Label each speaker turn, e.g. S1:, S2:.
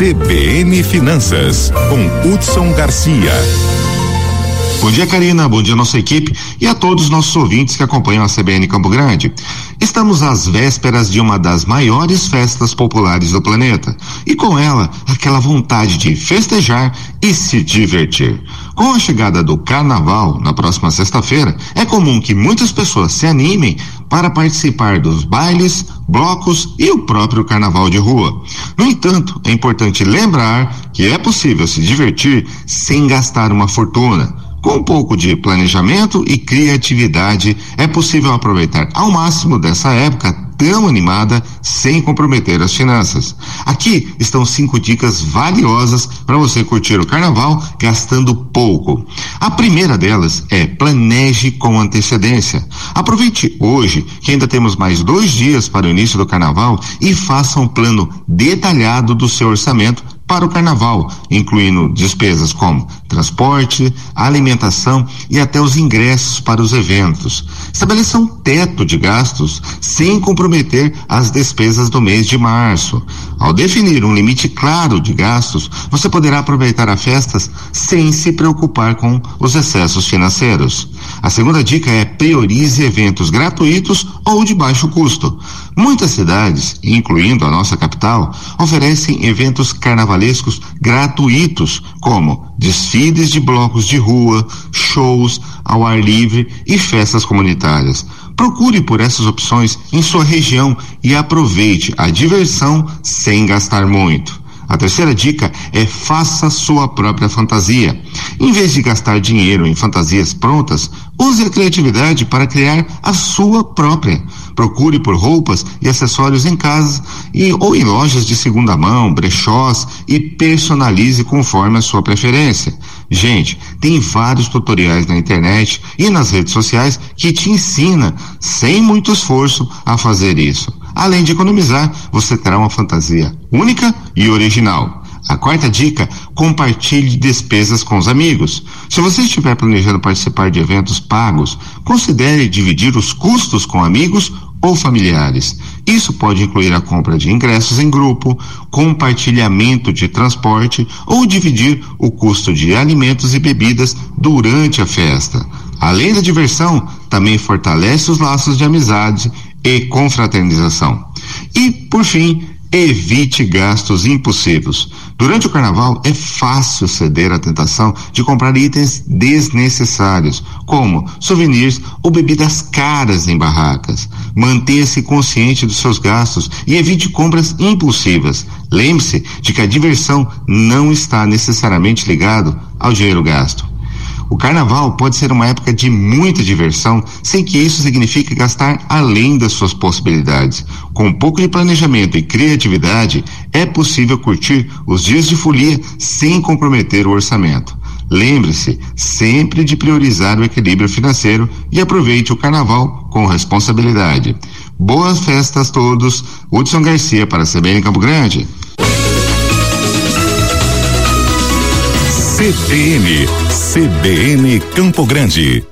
S1: CBN Finanças, com Hudson Garcia.
S2: Bom dia, Karina. Bom dia, nossa equipe e a todos os nossos ouvintes que acompanham a CBN Campo Grande. Estamos às vésperas de uma das maiores festas populares do planeta e com ela aquela vontade de festejar e se divertir. Com a chegada do carnaval na próxima sexta-feira, é comum que muitas pessoas se animem para participar dos bailes, blocos e o próprio carnaval de rua. No entanto, é importante lembrar que é possível se divertir sem gastar uma fortuna. Com um pouco de planejamento e criatividade, é possível aproveitar ao máximo dessa época tão animada sem comprometer as finanças. Aqui estão cinco dicas valiosas para você curtir o carnaval gastando pouco. A primeira delas é planeje com antecedência. Aproveite hoje, que ainda temos mais dois dias para o início do carnaval, e faça um plano detalhado do seu orçamento para o carnaval, incluindo despesas como transporte, alimentação e até os ingressos para os eventos. Estabeleça um teto de gastos sem comprometer as despesas do mês de março. Ao definir um limite claro de gastos, você poderá aproveitar as festas sem se preocupar com os excessos financeiros. A segunda dica é priorize eventos gratuitos ou de baixo custo. Muitas cidades, incluindo a nossa capital, oferecem eventos carnavalescos gratuitos, como desfiles de blocos de rua, shows ao ar livre e festas comunitárias. Procure por essas opções em sua região e aproveite a diversão sem gastar muito. A terceira dica é faça sua própria fantasia. Em vez de gastar dinheiro em fantasias prontas, use a criatividade para criar a sua própria. Procure por roupas e acessórios em casa e ou em lojas de segunda mão, brechós e personalize conforme a sua preferência. Gente, tem vários tutoriais na internet e nas redes sociais que te ensina, sem muito esforço, a fazer isso. Além de economizar, você terá uma fantasia única e original. A quarta dica: compartilhe despesas com os amigos. Se você estiver planejando participar de eventos pagos, considere dividir os custos com amigos ou familiares. Isso pode incluir a compra de ingressos em grupo, compartilhamento de transporte ou dividir o custo de alimentos e bebidas durante a festa. Além da diversão, também fortalece os laços de amizade e confraternização. E, por fim, evite gastos impossíveis. Durante o carnaval é fácil ceder à tentação de comprar itens desnecessários, como souvenirs ou bebidas caras em barracas. Mantenha-se consciente dos seus gastos e evite compras impulsivas. Lembre-se de que a diversão não está necessariamente ligado ao dinheiro gasto. O carnaval pode ser uma época de muita diversão, sem que isso signifique gastar além das suas possibilidades. Com um pouco de planejamento e criatividade, é possível curtir os dias de folia sem comprometer o orçamento. Lembre-se sempre de priorizar o equilíbrio financeiro e aproveite o carnaval com responsabilidade. Boas festas a todos. Hudson Garcia para CBN Campo Grande.
S1: CBN, CBN Campo Grande.